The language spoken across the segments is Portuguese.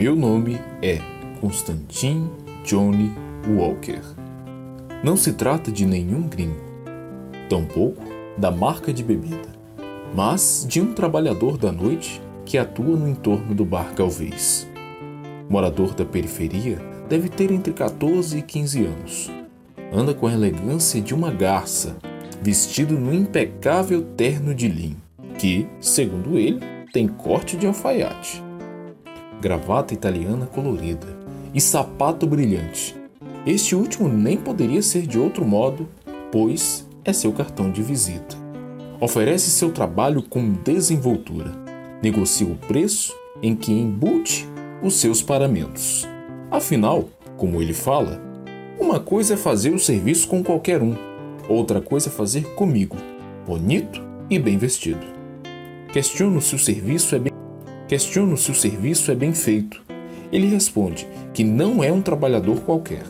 Meu nome é Constantin Johnny Walker. Não se trata de nenhum gringo, tampouco da marca de bebida, mas de um trabalhador da noite que atua no entorno do bar Galvez. Morador da periferia, deve ter entre 14 e 15 anos. Anda com a elegância de uma garça, vestido no impecável terno de linho, que, segundo ele, tem corte de alfaiate. Gravata italiana colorida e sapato brilhante. Este último nem poderia ser de outro modo, pois é seu cartão de visita. Oferece seu trabalho com desenvoltura. Negocia o preço em que embute os seus paramentos. Afinal, como ele fala, uma coisa é fazer o serviço com qualquer um, outra coisa é fazer comigo, bonito e bem vestido. Questiono se o serviço é bem Questiono se o serviço é bem feito. Ele responde que não é um trabalhador qualquer,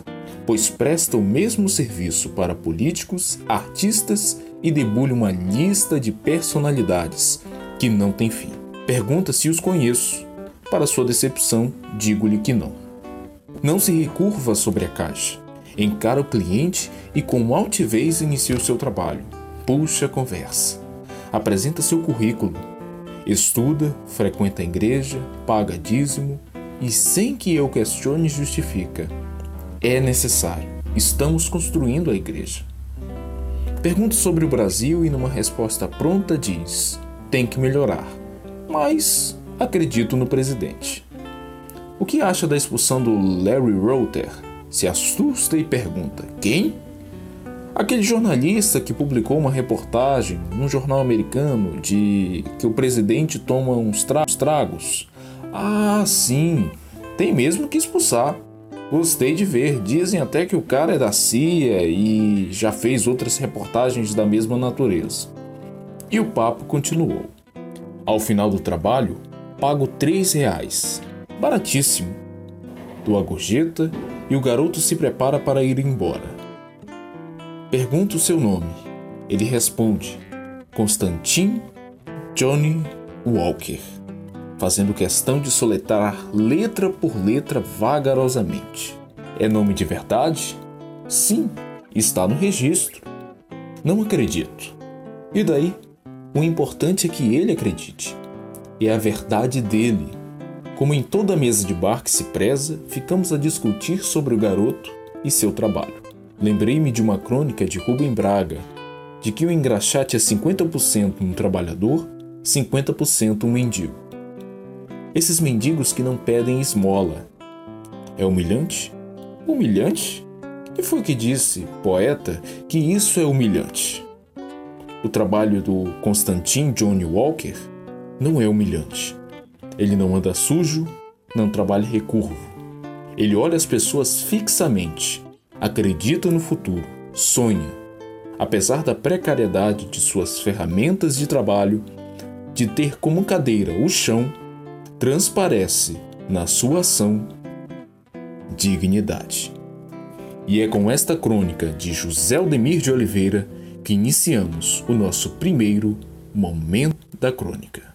pois presta o mesmo serviço para políticos, artistas e debulha uma lista de personalidades que não tem fim. Pergunta se os conheço. Para sua decepção, digo-lhe que não. Não se recurva sobre a caixa. Encara o cliente e com altivez inicia o seu trabalho. Puxa a conversa. Apresenta seu currículo. Estuda, frequenta a igreja, paga dízimo e, sem que eu questione, justifica. É necessário. Estamos construindo a igreja. Pergunta sobre o Brasil e, numa resposta pronta, diz: tem que melhorar. Mas acredito no presidente. O que acha da expulsão do Larry Router? Se assusta e pergunta: quem? Aquele jornalista que publicou uma reportagem num jornal americano de que o presidente toma uns tragos. Ah, sim, tem mesmo que expulsar. Gostei de ver, dizem até que o cara é da CIA e já fez outras reportagens da mesma natureza. E o papo continuou. Ao final do trabalho, pago três reais, baratíssimo. Dou a gorjeta e o garoto se prepara para ir embora. Pergunto o seu nome. Ele responde: Constantin Johnny Walker, fazendo questão de soletrar letra por letra vagarosamente. É nome de verdade? Sim, está no registro. Não acredito. E daí? O importante é que ele acredite. É a verdade dele. Como em toda mesa de bar que se preza, ficamos a discutir sobre o garoto e seu trabalho. Lembrei-me de uma crônica de Rubem Braga, de que o engraxate é 50% um trabalhador, 50% um mendigo. Esses mendigos que não pedem esmola. É humilhante? Humilhante? E foi que disse, poeta, que isso é humilhante? O trabalho do Constantin Johnny Walker não é humilhante. Ele não anda sujo, não trabalha recurvo. Ele olha as pessoas fixamente acredita no futuro, sonha. Apesar da precariedade de suas ferramentas de trabalho, de ter como cadeira o chão, transparece na sua ação dignidade. E é com esta crônica de José Aldemir de Oliveira que iniciamos o nosso primeiro Momento da Crônica.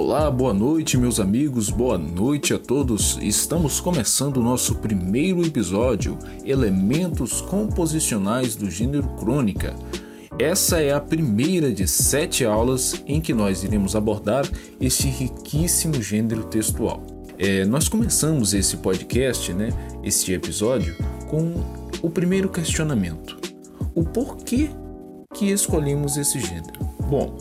Olá, boa noite, meus amigos, boa noite a todos. Estamos começando o nosso primeiro episódio, Elementos Composicionais do Gênero Crônica. Essa é a primeira de sete aulas em que nós iremos abordar este riquíssimo gênero textual. É, nós começamos esse podcast, né, este episódio, com o primeiro questionamento: o porquê que escolhemos esse gênero? Bom,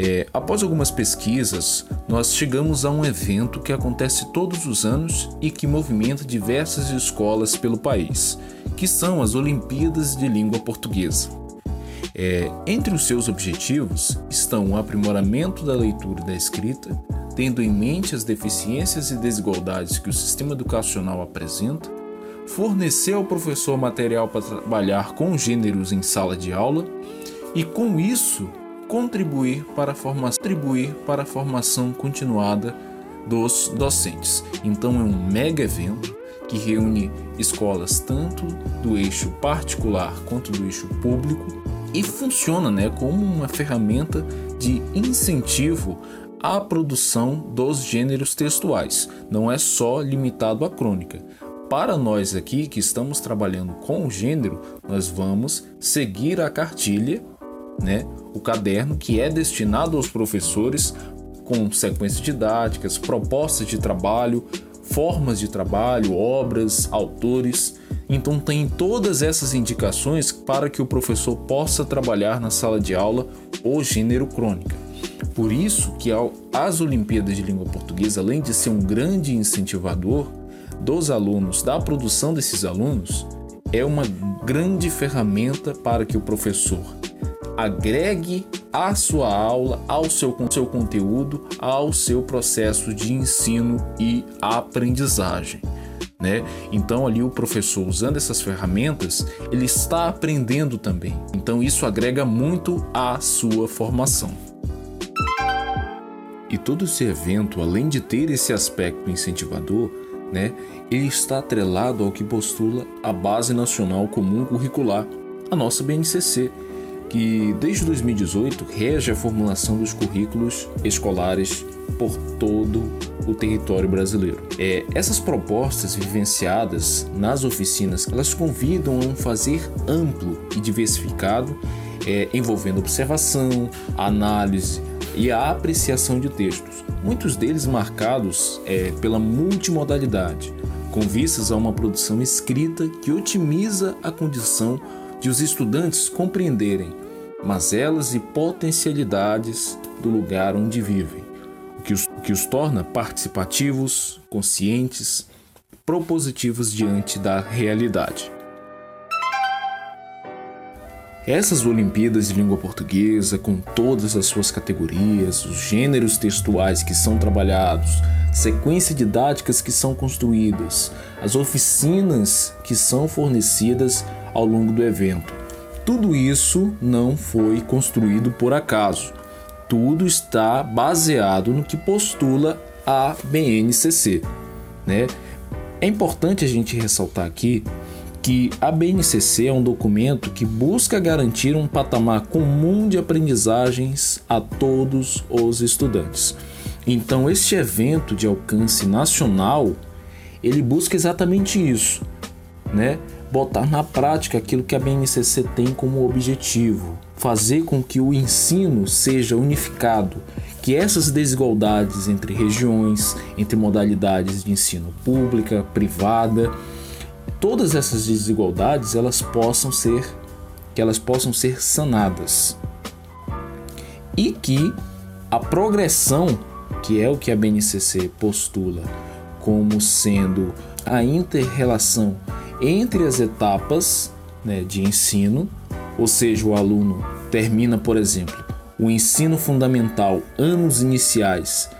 é, após algumas pesquisas, nós chegamos a um evento que acontece todos os anos e que movimenta diversas escolas pelo país, que são as Olimpíadas de Língua Portuguesa. É, entre os seus objetivos estão o aprimoramento da leitura e da escrita, tendo em mente as deficiências e desigualdades que o sistema educacional apresenta, fornecer ao professor material para trabalhar com gêneros em sala de aula e, com isso, contribuir para a formação, contribuir para a formação continuada dos docentes. Então é um mega evento que reúne escolas tanto do eixo particular quanto do eixo público e funciona né, como uma ferramenta de incentivo a produção dos gêneros textuais, não é só limitado à crônica. Para nós aqui que estamos trabalhando com o gênero, nós vamos seguir a cartilha, né, o caderno que é destinado aos professores com sequências didáticas, propostas de trabalho, formas de trabalho, obras, autores. Então tem todas essas indicações para que o professor possa trabalhar na sala de aula o gênero crônica. Por isso que as Olimpíadas de Língua Portuguesa, além de ser um grande incentivador dos alunos, da produção desses alunos, é uma grande ferramenta para que o professor agregue à sua aula, ao seu, seu conteúdo, ao seu processo de ensino e aprendizagem. Né? Então ali o professor usando essas ferramentas, ele está aprendendo também. Então isso agrega muito à sua formação. E todo esse evento, além de ter esse aspecto incentivador, né, ele está atrelado ao que postula a Base Nacional Comum Curricular, a nossa BNCC, que desde 2018 rege a formulação dos currículos escolares por todo o território brasileiro. É, essas propostas vivenciadas nas oficinas, elas convidam a um fazer amplo e diversificado, é, envolvendo observação, análise, e a apreciação de textos, muitos deles marcados é, pela multimodalidade, com vistas a uma produção escrita que otimiza a condição de os estudantes compreenderem mazelas e potencialidades do lugar onde vivem, o que os, o que os torna participativos, conscientes, propositivos diante da realidade. Essas Olimpíadas de Língua Portuguesa, com todas as suas categorias, os gêneros textuais que são trabalhados, sequências didáticas que são construídas, as oficinas que são fornecidas ao longo do evento. Tudo isso não foi construído por acaso. Tudo está baseado no que postula a BNCC. Né? É importante a gente ressaltar aqui que a BNCC é um documento que busca garantir um patamar comum de aprendizagens a todos os estudantes. Então, este evento de alcance nacional, ele busca exatamente isso, né? Botar na prática aquilo que a BNCC tem como objetivo, fazer com que o ensino seja unificado, que essas desigualdades entre regiões, entre modalidades de ensino pública, privada, todas essas desigualdades elas possam ser que elas possam ser sanadas. E que a progressão que é o que a BNCC postula como sendo a interrelação entre as etapas né, de ensino, ou seja, o aluno termina, por exemplo, o ensino fundamental, anos iniciais,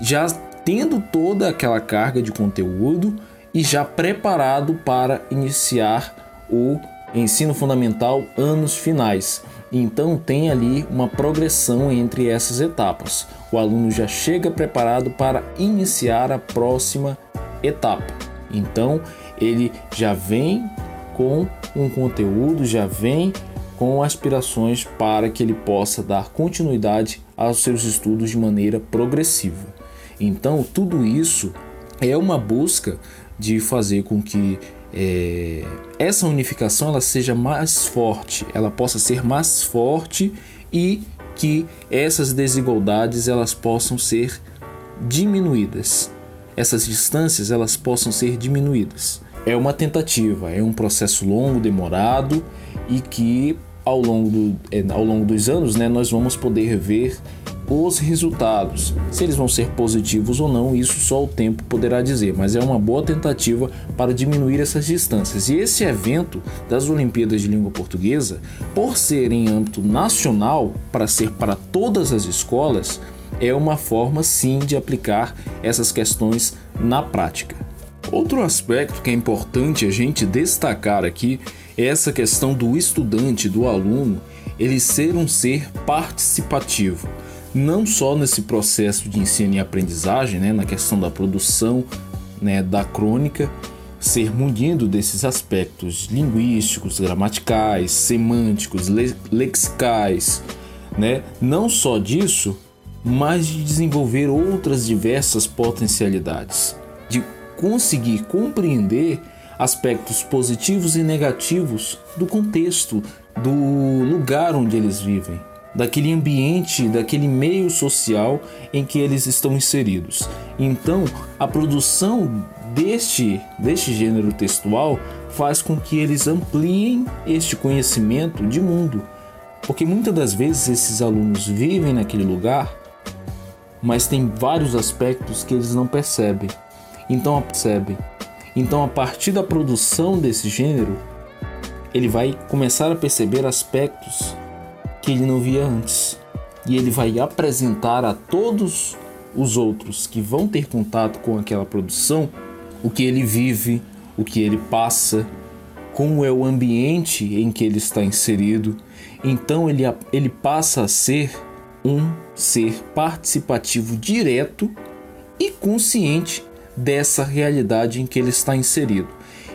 já tendo toda aquela carga de conteúdo e já preparado para iniciar o ensino fundamental anos finais. Então tem ali uma progressão entre essas etapas. O aluno já chega preparado para iniciar a próxima etapa. Então ele já vem com um conteúdo, já vem com aspirações para que ele possa dar continuidade aos seus estudos de maneira progressiva. Então tudo isso é uma busca de fazer com que é, essa unificação ela seja mais forte, ela possa ser mais forte e que essas desigualdades elas possam ser diminuídas, essas distâncias elas possam ser diminuídas. É uma tentativa, é um processo longo, demorado e que ao longo, do, é, ao longo dos anos né, nós vamos poder ver os resultados. Se eles vão ser positivos ou não, isso só o tempo poderá dizer, mas é uma boa tentativa para diminuir essas distâncias. E esse evento das Olimpíadas de Língua Portuguesa, por ser em âmbito nacional, para ser para todas as escolas, é uma forma sim de aplicar essas questões na prática. Outro aspecto que é importante a gente destacar aqui é essa questão do estudante, do aluno, ele ser um ser participativo não só nesse processo de ensino e aprendizagem, né, na questão da produção né, da crônica, ser munido desses aspectos linguísticos, gramaticais, semânticos, le lexicais, né? Não só disso, mas de desenvolver outras diversas potencialidades, de conseguir compreender aspectos positivos e negativos do contexto, do lugar onde eles vivem, daquele ambiente, daquele meio social em que eles estão inseridos. Então, a produção deste, deste gênero textual faz com que eles ampliem este conhecimento de mundo. Porque muitas das vezes esses alunos vivem naquele lugar, mas tem vários aspectos que eles não percebem. Então percebem. Então a partir da produção desse gênero, ele vai começar a perceber aspectos que ele não via antes. E ele vai apresentar a todos os outros que vão ter contato com aquela produção o que ele vive, o que ele passa, como é o ambiente em que ele está inserido. Então ele, ele passa a ser um ser participativo direto e consciente dessa realidade em que ele está inserido.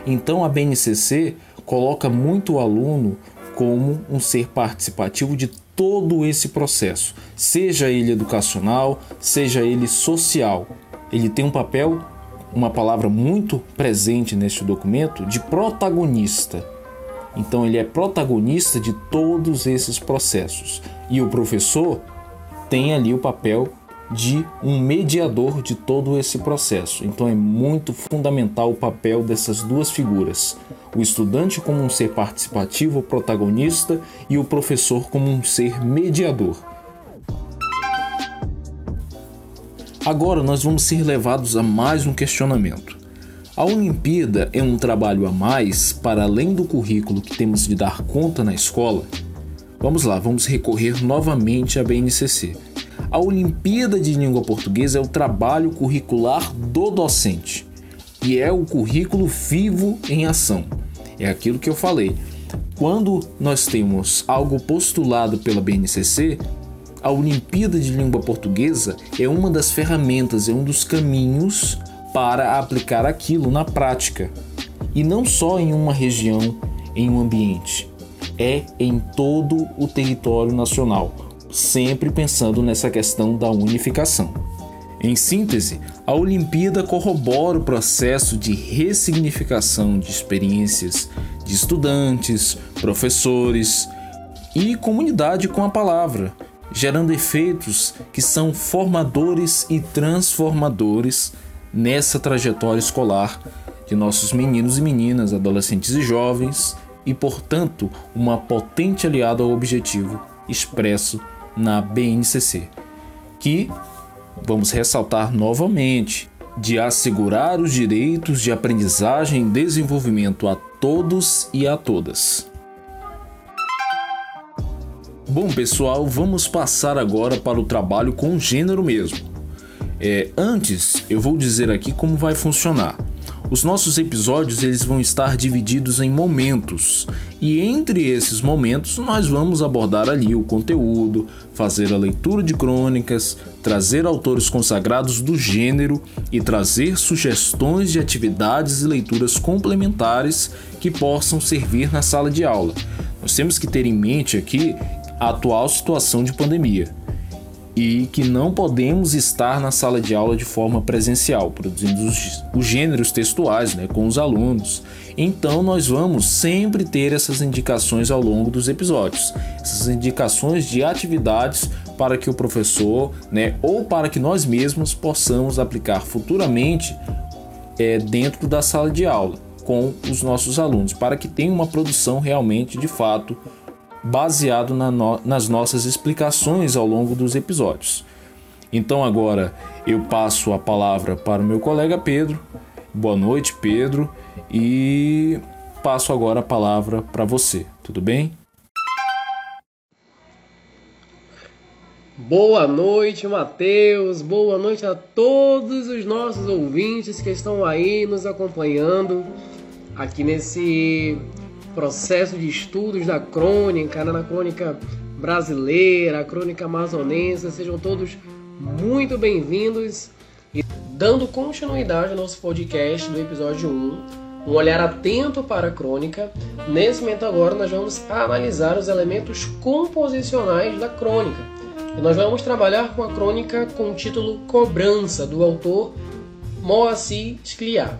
Então a BNCC coloca muito o aluno como um ser participativo de todo esse processo, seja ele educacional, seja ele social. Ele tem um papel uma palavra muito presente neste documento de protagonista. Então ele é protagonista de todos esses processos. E o professor tem ali o papel de um mediador de todo esse processo. Então é muito fundamental o papel dessas duas figuras: o estudante como um ser participativo, protagonista, e o professor como um ser mediador. Agora nós vamos ser levados a mais um questionamento. A Olimpíada é um trabalho a mais para além do currículo que temos de dar conta na escola? Vamos lá, vamos recorrer novamente à BNCC. A Olimpíada de Língua Portuguesa é o trabalho curricular do docente e é o currículo vivo em ação. É aquilo que eu falei. Quando nós temos algo postulado pela BNCC, a Olimpíada de Língua Portuguesa é uma das ferramentas, é um dos caminhos para aplicar aquilo na prática. E não só em uma região, em um ambiente, é em todo o território nacional, sempre pensando nessa questão da unificação. Em síntese, a Olimpíada corrobora o processo de ressignificação de experiências de estudantes, professores e comunidade com a palavra gerando efeitos que são formadores e transformadores nessa trajetória escolar de nossos meninos e meninas, adolescentes e jovens, e portanto, uma potente aliada ao objetivo expresso na BNCC, que vamos ressaltar novamente, de assegurar os direitos de aprendizagem e desenvolvimento a todos e a todas. Bom, pessoal, vamos passar agora para o trabalho com gênero mesmo. É, antes, eu vou dizer aqui como vai funcionar. Os nossos episódios eles vão estar divididos em momentos e entre esses momentos nós vamos abordar ali o conteúdo, fazer a leitura de crônicas, trazer autores consagrados do gênero e trazer sugestões de atividades e leituras complementares que possam servir na sala de aula. Nós temos que ter em mente aqui a atual situação de pandemia e que não podemos estar na sala de aula de forma presencial, produzindo os, os gêneros textuais né, com os alunos. Então, nós vamos sempre ter essas indicações ao longo dos episódios, essas indicações de atividades para que o professor, né, ou para que nós mesmos possamos aplicar futuramente é, dentro da sala de aula com os nossos alunos, para que tenha uma produção realmente de fato baseado na no, nas nossas explicações ao longo dos episódios. Então agora eu passo a palavra para o meu colega Pedro. Boa noite, Pedro, e passo agora a palavra para você. Tudo bem? Boa noite, Matheus. Boa noite a todos os nossos ouvintes que estão aí nos acompanhando aqui nesse processo de estudos da crônica, né, na crônica brasileira, a crônica amazonense. Sejam todos muito bem-vindos e dando continuidade ao nosso podcast do episódio 1, um olhar atento para a crônica. Nesse momento agora nós vamos analisar os elementos composicionais da crônica. E nós vamos trabalhar com a crônica com o título Cobrança, do autor Moacir Scliar.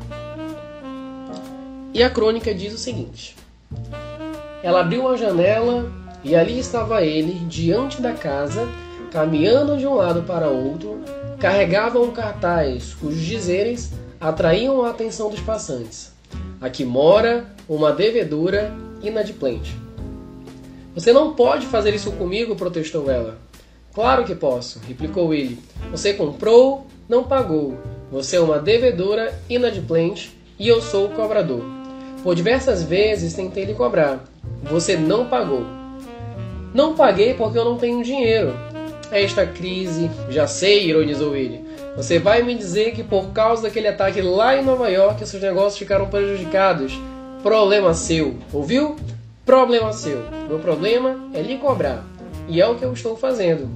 E a crônica diz o seguinte: Ela abriu a janela e ali estava ele, diante da casa, caminhando de um lado para outro, carregava um cartaz cujos dizeres atraíam a atenção dos passantes. Aqui mora uma devedora inadimplente. Você não pode fazer isso comigo, protestou ela. Claro que posso, replicou ele. Você comprou, não pagou. Você é uma devedora inadimplente e eu sou o cobrador. Por diversas vezes tentei lhe cobrar. Você não pagou. Não paguei porque eu não tenho dinheiro. Esta crise, já sei, ironizou ele. Você vai me dizer que por causa daquele ataque lá em Nova York seus negócios ficaram prejudicados. Problema seu, ouviu? Problema seu. Meu problema é lhe cobrar. E é o que eu estou fazendo.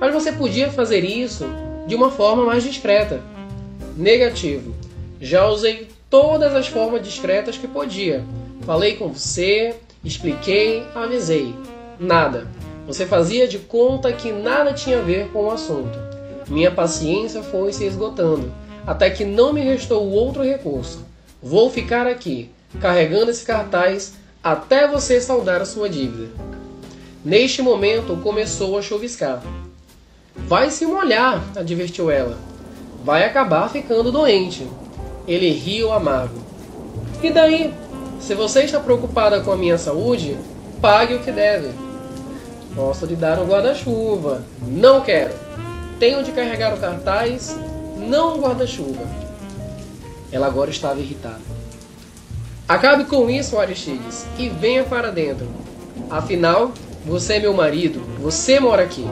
Mas você podia fazer isso de uma forma mais discreta. Negativo. Já usei todas as formas discretas que podia. Falei com você, expliquei, avisei. Nada. Você fazia de conta que nada tinha a ver com o assunto. Minha paciência foi se esgotando, até que não me restou outro recurso. Vou ficar aqui, carregando esse cartaz até você saldar a sua dívida. Neste momento começou a choviscar. Vai se molhar, advertiu ela. Vai acabar ficando doente. Ele riu amargo. E daí? Se você está preocupada com a minha saúde, pague o que deve. Posso lhe dar um guarda-chuva. Não quero. Tenho de carregar o cartaz, não um guarda-chuva. Ela agora estava irritada. Acabe com isso, Aristides, e venha para dentro. Afinal, você é meu marido, você mora aqui.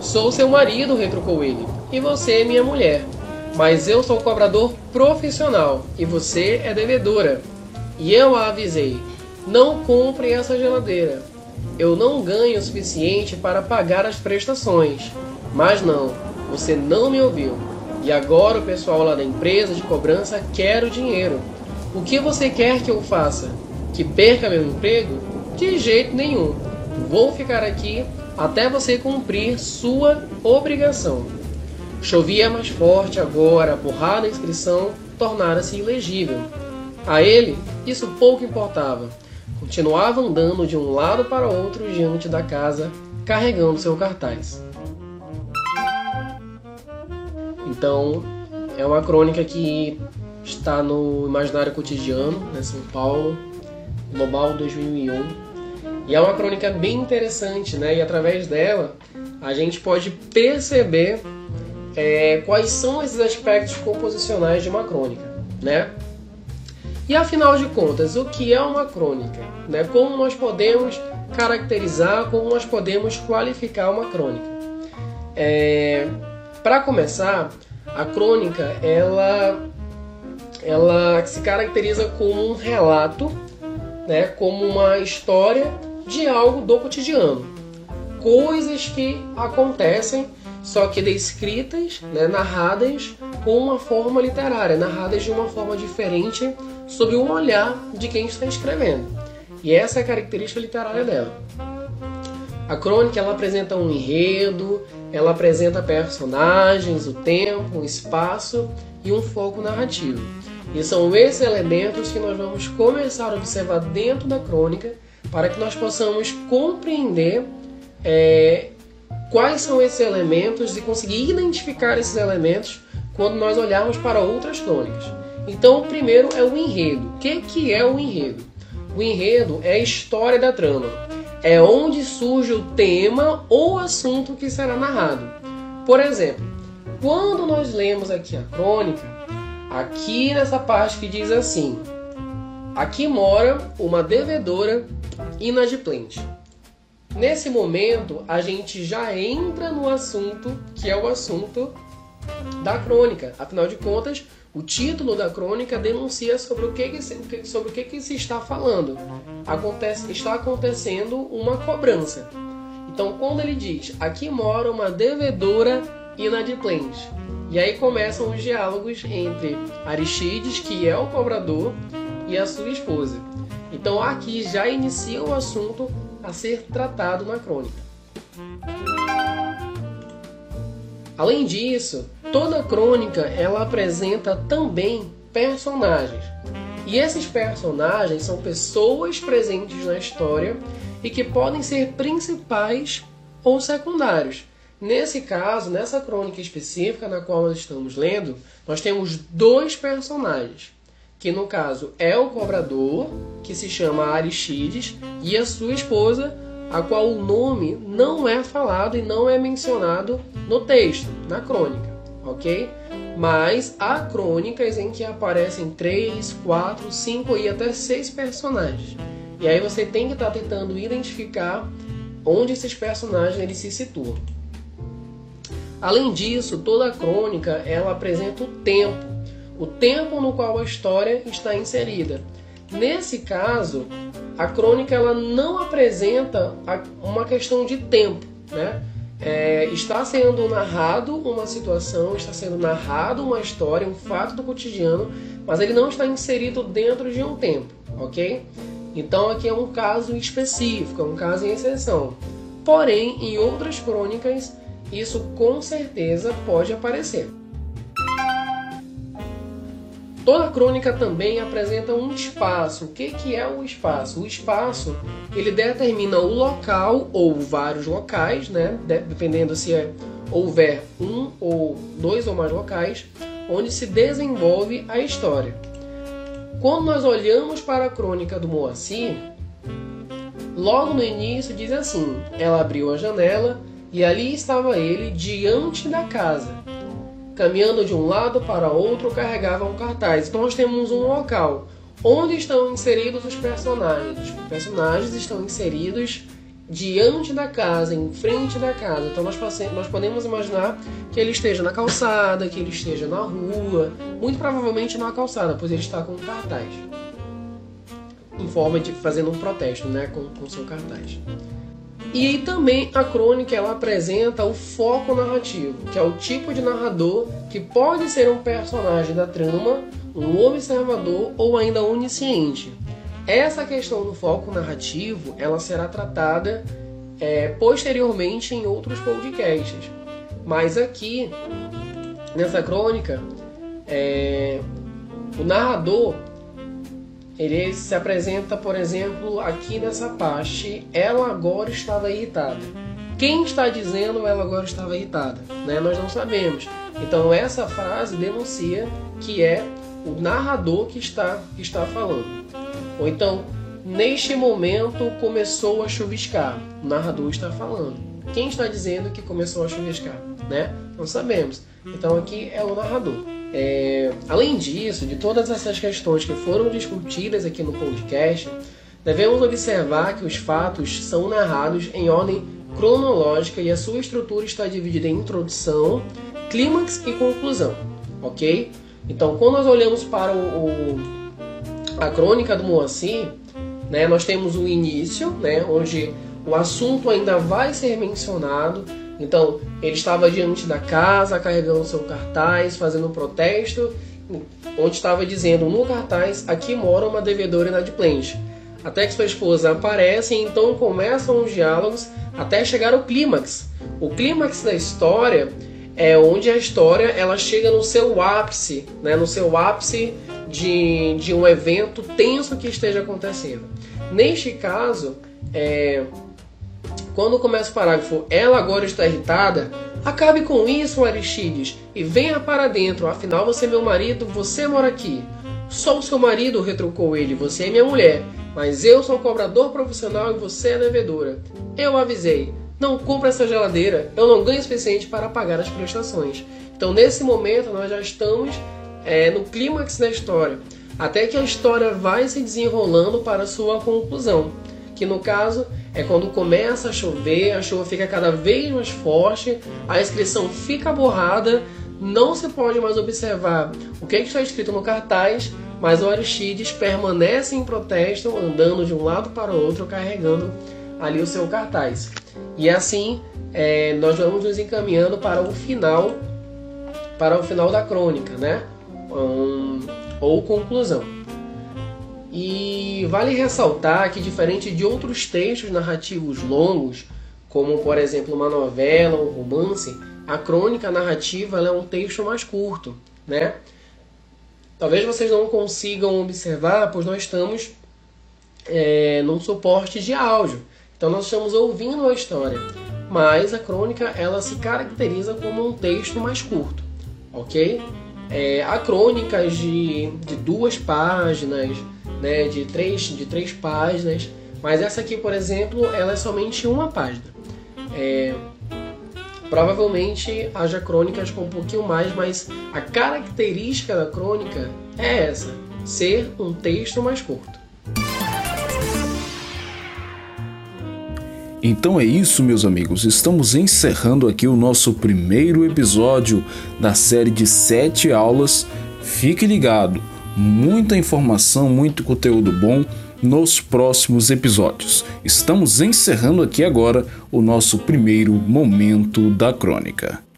Sou seu marido, retrucou ele, e você é minha mulher. Mas eu sou cobrador profissional e você é devedora. E eu a avisei: não compre essa geladeira. Eu não ganho o suficiente para pagar as prestações. Mas não, você não me ouviu. E agora o pessoal lá da empresa de cobrança quer o dinheiro. O que você quer que eu faça? Que perca meu emprego? De jeito nenhum. Vou ficar aqui até você cumprir sua obrigação. Chovia mais forte agora, a porrada da inscrição tornara-se ilegível. A ele, isso pouco importava. Continuava andando de um lado para outro diante da casa, carregando seu cartaz. Então, é uma crônica que está no imaginário cotidiano, né, São Paulo, Global 2001. E é uma crônica bem interessante, né? E através dela a gente pode perceber é, quais são esses aspectos composicionais de uma crônica, né? E afinal de contas, o que é uma crônica? Né? Como nós podemos caracterizar, como nós podemos qualificar uma crônica? É, Para começar, a crônica ela, ela se caracteriza como um relato, né? como uma história de algo do cotidiano. Coisas que acontecem, só que descritas, né, narradas com uma forma literária, narradas de uma forma diferente, sob o olhar de quem está escrevendo. E essa é a característica literária dela. A crônica ela apresenta um enredo, ela apresenta personagens, o tempo, o espaço e um foco narrativo. E são esses elementos que nós vamos começar a observar dentro da crônica para que nós possamos compreender é, quais são esses elementos e conseguir identificar esses elementos quando nós olharmos para outras crônicas. Então, o primeiro é o enredo. O que, que é o enredo? O enredo é a história da trama. É onde surge o tema ou assunto que será narrado. Por exemplo, quando nós lemos aqui a crônica, aqui nessa parte que diz assim: Aqui mora uma devedora inadimplente. Nesse momento, a gente já entra no assunto que é o assunto da crônica. Afinal de contas, o título da crônica denuncia sobre o que, que sobre o que, que se está falando. Acontece, está acontecendo uma cobrança. Então, quando ele diz aqui mora uma devedora inadimplente, e aí começam os diálogos entre Aristides, que é o cobrador, e a sua esposa. Então aqui já inicia o assunto a ser tratado na crônica. Além disso, toda crônica ela apresenta também personagens. E esses personagens são pessoas presentes na história e que podem ser principais ou secundários. Nesse caso, nessa crônica específica na qual nós estamos lendo, nós temos dois personagens, que no caso é o cobrador, que se chama Aristides, e a sua esposa, a qual o nome não é falado e não é mencionado no texto, na crônica, ok? Mas há crônicas em que aparecem três, quatro, cinco e até seis personagens. E aí você tem que estar tá tentando identificar onde esses personagens eles se situam. Além disso, toda crônica ela apresenta o tempo, o tempo no qual a história está inserida. Nesse caso, a crônica ela não apresenta uma questão de tempo, né? É, está sendo narrado uma situação, está sendo narrado uma história, um fato do cotidiano, mas ele não está inserido dentro de um tempo, ok? Então aqui é um caso específico, é um caso em exceção. Porém, em outras crônicas, isso com certeza pode aparecer. Toda crônica também apresenta um espaço. O que, que é o espaço? O espaço ele determina o local ou vários locais, né? dependendo se é, houver um ou dois ou mais locais, onde se desenvolve a história. Quando nós olhamos para a crônica do Moacir, logo no início diz assim: ela abriu a janela e ali estava ele diante da casa caminhando de um lado para outro, carregava um cartaz. Então nós temos um local onde estão inseridos os personagens. Os personagens estão inseridos diante da casa, em frente da casa. Então nós, nós podemos imaginar que ele esteja na calçada, que ele esteja na rua, muito provavelmente na calçada, pois ele está com um cartaz. Em forma de fazendo um protesto, né, com, com seu cartaz. E também a crônica ela apresenta o foco narrativo, que é o tipo de narrador que pode ser um personagem da trama, um observador ou ainda onisciente. Essa questão do foco narrativo ela será tratada é, posteriormente em outros podcasts. Mas aqui, nessa crônica, é, o narrador ele se apresenta, por exemplo, aqui nessa parte. Ela agora estava irritada. Quem está dizendo ela agora estava irritada? Né? Nós não sabemos. Então essa frase denuncia que é o narrador que está, que está falando. Ou então, neste momento começou a chuviscar. O narrador está falando. Quem está dizendo que começou a chuviscar? Né? Não sabemos. Então aqui é o narrador. É, além disso, de todas essas questões que foram discutidas aqui no podcast, devemos observar que os fatos são narrados em ordem cronológica e a sua estrutura está dividida em introdução, clímax e conclusão, ok? Então, quando nós olhamos para o, o, a crônica do Moacir, né, nós temos o início, né, onde o assunto ainda vai ser mencionado, então, ele estava diante da casa, carregando seu cartaz, fazendo um protesto, onde estava dizendo no cartaz: aqui mora uma devedora inadimplente. Até que sua esposa aparece e então começam os diálogos até chegar ao clímax. O clímax da história é onde a história ela chega no seu ápice, né? no seu ápice de, de um evento tenso que esteja acontecendo. Neste caso, é, quando começa o parágrafo, ela agora está irritada, acabe com isso, Aristides, e venha para dentro, afinal você é meu marido, você mora aqui. Sou o seu marido, retrucou ele, você é minha mulher, mas eu sou um cobrador profissional e você é devedora. Eu avisei, não compra essa geladeira, eu não ganho o suficiente para pagar as prestações. Então, nesse momento, nós já estamos é, no clímax da história, até que a história vai se desenrolando para sua conclusão, que no caso é quando começa a chover, a chuva fica cada vez mais forte, a inscrição fica borrada, não se pode mais observar o que, é que está escrito no cartaz, mas o Aristides permanece em protesto, andando de um lado para o outro, carregando ali o seu cartaz. E assim é, nós vamos nos encaminhando para o final, para o final da crônica, né? Um, ou conclusão. E vale ressaltar que, diferente de outros textos narrativos longos, como por exemplo uma novela ou um romance, a crônica narrativa é um texto mais curto, né? Talvez vocês não consigam observar, pois nós estamos é, num suporte de áudio. Então nós estamos ouvindo a história, mas a crônica ela se caracteriza como um texto mais curto, ok? É, há crônicas de, de duas páginas, né, de, três, de três páginas, mas essa aqui, por exemplo, ela é somente uma página. É, Provavelmente haja crônicas com um pouquinho mais, mas a característica da crônica é essa: ser um texto mais curto. Então é isso, meus amigos. Estamos encerrando aqui o nosso primeiro episódio da série de sete aulas. Fique ligado, muita informação, muito conteúdo bom nos próximos episódios. Estamos encerrando aqui agora o nosso primeiro momento da crônica.